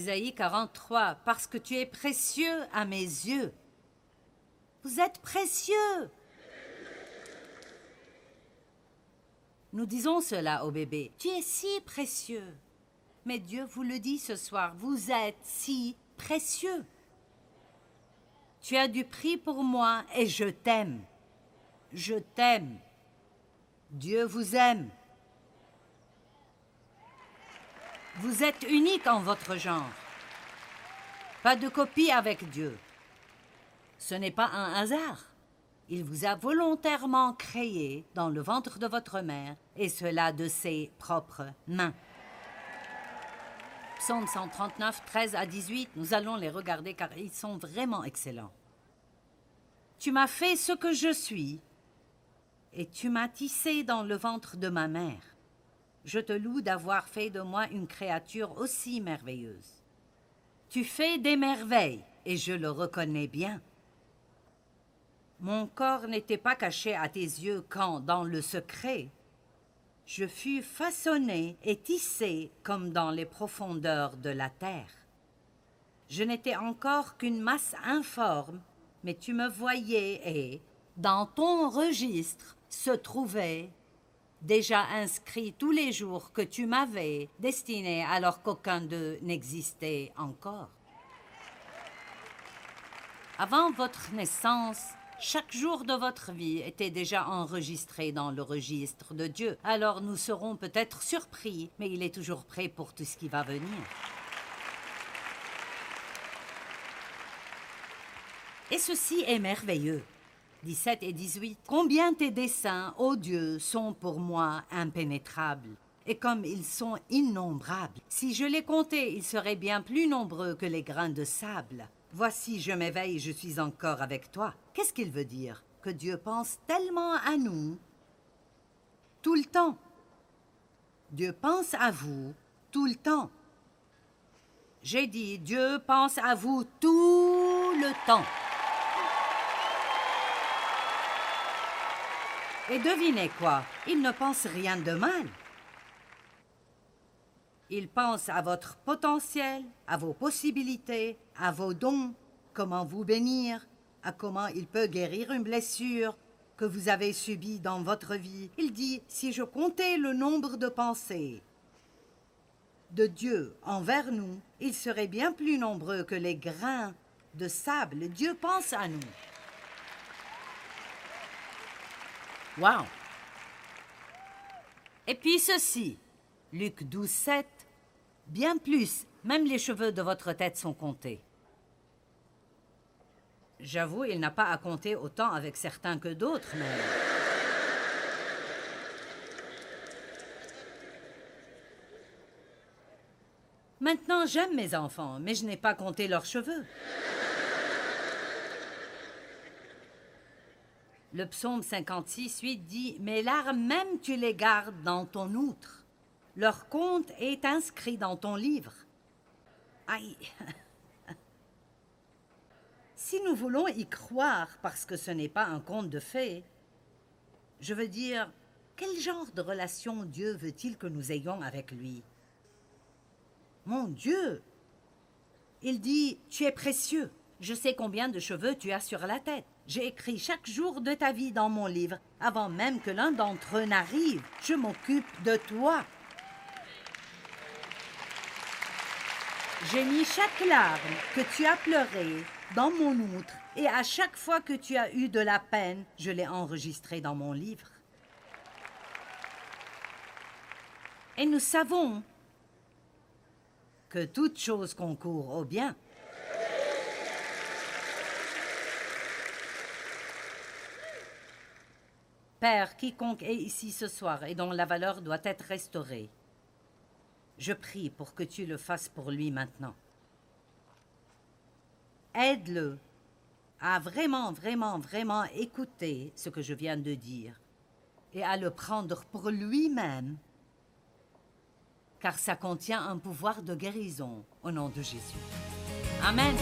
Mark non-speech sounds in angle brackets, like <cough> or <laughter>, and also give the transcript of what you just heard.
Ésaïe 43, parce que tu es précieux à mes yeux. Vous êtes précieux. Nous disons cela au bébé. Tu es si précieux. Mais Dieu vous le dit ce soir, vous êtes si précieux. Tu as du prix pour moi et je t'aime. Je t'aime. Dieu vous aime. Vous êtes unique en votre genre. Pas de copie avec Dieu. Ce n'est pas un hasard. Il vous a volontairement créé dans le ventre de votre mère, et cela de ses propres mains. Psaume 139, 13 à 18, nous allons les regarder car ils sont vraiment excellents. Tu m'as fait ce que je suis, et tu m'as tissé dans le ventre de ma mère. Je te loue d'avoir fait de moi une créature aussi merveilleuse. Tu fais des merveilles, et je le reconnais bien. Mon corps n'était pas caché à tes yeux quand, dans le secret, je fus façonné et tissé comme dans les profondeurs de la terre. Je n'étais encore qu'une masse informe, mais tu me voyais et, dans ton registre, se trouvait déjà inscrit tous les jours que tu m'avais destiné alors qu'aucun d'eux n'existait encore. Avant votre naissance, chaque jour de votre vie était déjà enregistré dans le registre de Dieu. Alors nous serons peut-être surpris, mais il est toujours prêt pour tout ce qui va venir. Et ceci est merveilleux. 17 et 18. Combien tes desseins, ô Dieu, sont pour moi impénétrables. Et comme ils sont innombrables, si je les comptais, ils seraient bien plus nombreux que les grains de sable. Voici, je m'éveille, je suis encore avec toi. Qu'est-ce qu'il veut dire? Que Dieu pense tellement à nous tout le temps. Dieu pense à vous tout le temps. J'ai dit, Dieu pense à vous tout le temps. Et devinez quoi? Il ne pense rien de mal. Il pense à votre potentiel, à vos possibilités, à vos dons, comment vous bénir, à comment il peut guérir une blessure que vous avez subie dans votre vie? Il dit, si je comptais le nombre de pensées de Dieu envers nous, il serait bien plus nombreux que les grains de sable. Dieu pense à nous. Wow! Et puis ceci, Luc 12, 7, bien plus, même les cheveux de votre tête sont comptés. J'avoue, il n'a pas à compter autant avec certains que d'autres, mais... Maintenant, j'aime mes enfants, mais je n'ai pas compté leurs cheveux. Le psaume 56, 8 dit Mes larmes même tu les gardes dans ton outre. Leur compte est inscrit dans ton livre. Aïe <laughs> Si nous voulons y croire parce que ce n'est pas un conte de fées, je veux dire, quel genre de relation Dieu veut-il que nous ayons avec lui? Mon Dieu Il dit Tu es précieux. Je sais combien de cheveux tu as sur la tête. J'ai écrit chaque jour de ta vie dans mon livre, avant même que l'un d'entre eux n'arrive. Je m'occupe de toi. J'ai mis chaque larme que tu as pleuré dans mon outre, et à chaque fois que tu as eu de la peine, je l'ai enregistré dans mon livre. Et nous savons que toute chose concourt au bien. Père, quiconque est ici ce soir et dont la valeur doit être restaurée, je prie pour que tu le fasses pour lui maintenant. Aide-le à vraiment, vraiment, vraiment écouter ce que je viens de dire et à le prendre pour lui-même, car ça contient un pouvoir de guérison au nom de Jésus. Amen.